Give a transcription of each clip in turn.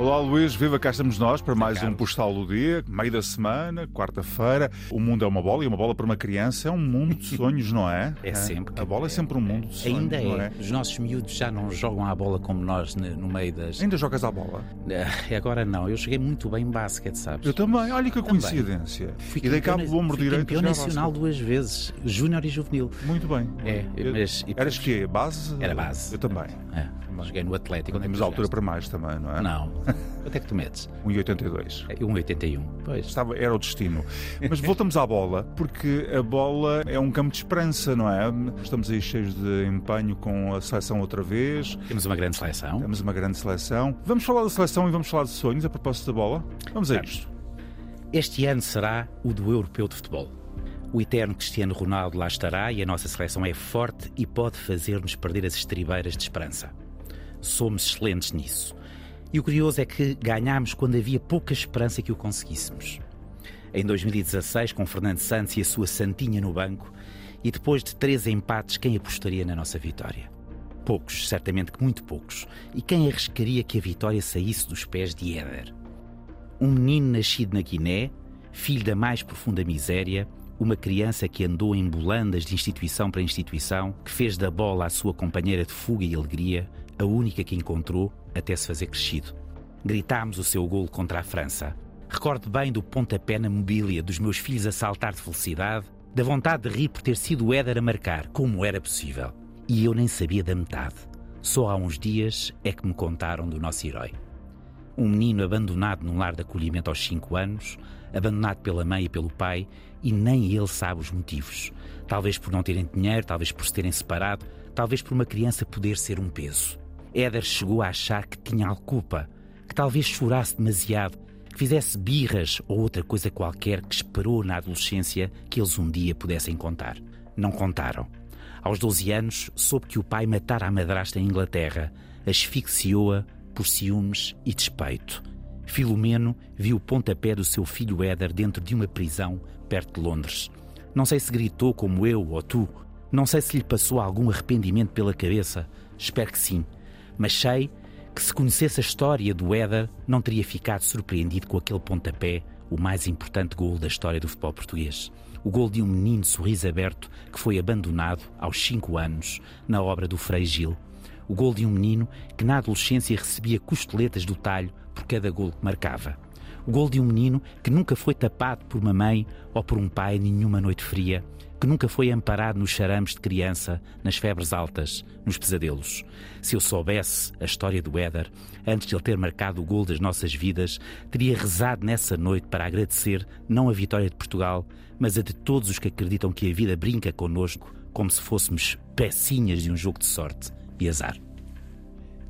Olá Luís, viva cá estamos nós para mais um Postal do Dia, meio da semana, quarta-feira. O mundo é uma bola e uma bola para uma criança é um mundo de sonhos, não é? É sempre. A bola é sempre um mundo de sonhos, Ainda não é. é? Os nossos miúdos já não jogam à bola como nós no meio das. Ainda jogas à bola? Eh, Agora não. Eu cheguei muito bem em basquete, sabes? Eu também, olha que coincidência. Fui e dei cabo do ombro direito. campeão nacional duas vezes, júnior e juvenil. Muito bem. É, mas- Eras depois- quê? Base? Era base. Eu também. É, joguei no Atlético. É Temos tu altura para mais também, não é? Não. Quanto é que tu metes? 1,82. É, 1,81. Pois. Estava, era o destino. Mas voltamos à bola, porque a bola é um campo de esperança, não é? Estamos aí cheios de empenho com a seleção outra vez, Temos uma grande seleção. temos uma grande seleção. Vamos falar da seleção e vamos falar de sonhos a propósito da bola? Vamos a Vamos. isto. Este ano será o do Europeu de Futebol. O eterno Cristiano Ronaldo lá estará e a nossa seleção é forte e pode fazer-nos perder as estribeiras de esperança. Somos excelentes nisso. E o curioso é que ganhámos quando havia pouca esperança que o conseguíssemos. Em 2016, com Fernando Santos e a sua Santinha no banco, e depois de três empates, quem apostaria na nossa vitória? Poucos, certamente que muito poucos. E quem arriscaria que a vitória saísse dos pés de Éder? Um menino nascido na Guiné, filho da mais profunda miséria, uma criança que andou em bulandas de instituição para instituição, que fez da bola a sua companheira de fuga e alegria, a única que encontrou até se fazer crescido. Gritámos o seu golo contra a França. Recordo bem do pontapé na mobília, dos meus filhos a saltar de felicidade, da vontade de rir por ter sido o Éder a marcar, como era possível. E eu nem sabia da metade. Só há uns dias é que me contaram do nosso herói. Um menino abandonado num lar de acolhimento aos 5 anos, abandonado pela mãe e pelo pai, e nem ele sabe os motivos. Talvez por não terem dinheiro, talvez por se terem separado, talvez por uma criança poder ser um peso. Éder chegou a achar que tinha culpa, que talvez chorasse demasiado, que fizesse birras ou outra coisa qualquer que esperou na adolescência que eles um dia pudessem contar. Não contaram. Aos 12 anos, soube que o pai matara a madrasta em Inglaterra, asfixiou-a por ciúmes e despeito. Filomeno viu o pontapé do seu filho Éder dentro de uma prisão perto de Londres. Não sei se gritou como eu ou tu. Não sei se lhe passou algum arrependimento pela cabeça. Espero que sim. Mas sei que se conhecesse a história do Éder, não teria ficado surpreendido com aquele pontapé, o mais importante gol da história do futebol português. O gol de um menino de sorriso aberto que foi abandonado aos 5 anos na obra do Frei Gil. O gol de um menino que na adolescência recebia costeletas do talho por cada gol que marcava. O gol de um menino que nunca foi tapado por uma mãe ou por um pai nenhuma noite fria, que nunca foi amparado nos charames de criança, nas febres altas, nos pesadelos. Se eu soubesse a história do Éder, antes de ele ter marcado o gol das nossas vidas, teria rezado nessa noite para agradecer não a vitória de Portugal, mas a de todos os que acreditam que a vida brinca connosco como se fôssemos pecinhas de um jogo de sorte e azar.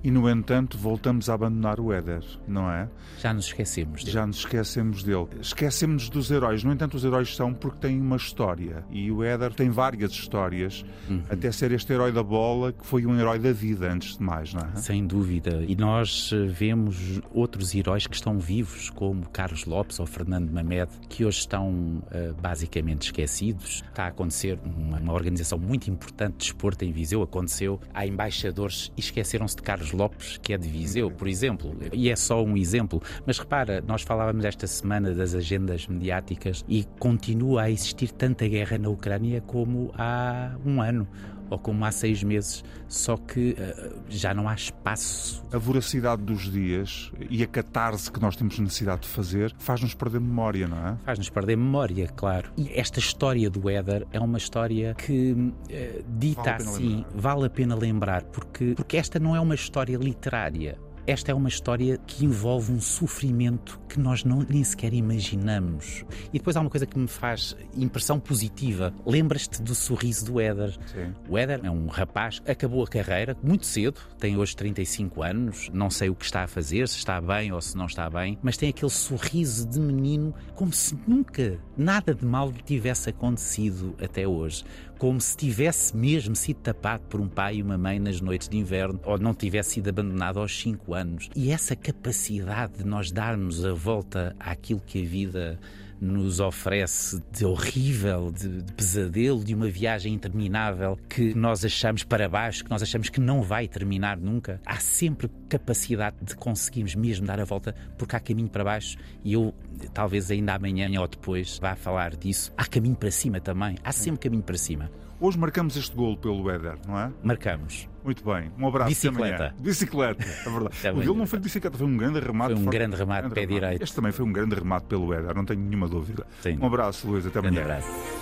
E no entanto, voltamos a abandonar o Éder, não é? Já nos esquecemos dele. Já nos esquecemos dele. Esquecemos dos heróis. No entanto, os heróis são porque têm uma história. E o Éder tem várias histórias, Uhum. até ser este herói da bola, que foi um herói da vida, antes de mais, não é? Sem dúvida. E nós eh, vemos outros heróis que estão vivos, como Carlos Lopes ou Fernando Mamed, que hoje estão eh, basicamente esquecidos. Está a acontecer uma, uma organização muito importante de desporto em Viseu. Aconteceu. Há embaixadores e esqueceram-se de Carlos Lopes, que é de Viseu, por exemplo. E é só um exemplo. Mas repara, nós falávamos esta semana das agendas mediáticas e continua a existir tanta guerra na Ucrânia como há um ano ou como há seis meses, só que eh, já não há espaço. A voracidade dos dias e a catarse que nós temos necessidade de fazer faz-nos perder memória, não é? Faz-nos perder memória, claro. E esta história do Éder é uma história que, eh, dita Vale assim, lembrar. vale a pena lembrar, porque, porque esta não é uma história literária. Esta é uma história que envolve um sofrimento que nós não, nem sequer imaginamos. E depois há uma coisa que me faz impressão positiva. Lembras-te do sorriso do Éder. Sim. O Éder é um rapaz que acabou a carreira muito cedo, tem hoje 35 anos, não sei o que está a fazer, se está bem ou se não está bem, mas tem aquele sorriso de menino como se nunca nada de mal lhe tivesse acontecido até hoje. Como se tivesse mesmo sido tapado por um pai e uma mãe nas noites de inverno, ou não tivesse sido abandonado aos 5 anos anos. E essa capacidade de nós darmos a volta àquilo que a vida nos oferece de horrível, de, de, pesadelo, de uma viagem interminável que nós achamos para baixo, que nós achamos que não vai terminar nunca. Há sempre capacidade de conseguirmos mesmo dar a volta, porque há caminho para baixo e eu, talvez ainda amanhã ou depois, vá falar disso. Há caminho para cima também, há sempre caminho para cima. Hoje marcamos este golo pelo Éder, não é? Marcamos. Muito bem. Um abraço. Bicicleta. Bicicleta, é verdade. o golo não foi de bicicleta, foi um grande remate. Foi um grande remate, pé direito. Este também foi um grande remate pelo Éder, não tenho nenhuma dúvida. Sim. Um abraço, Luís. Até amanhã. Um abraço.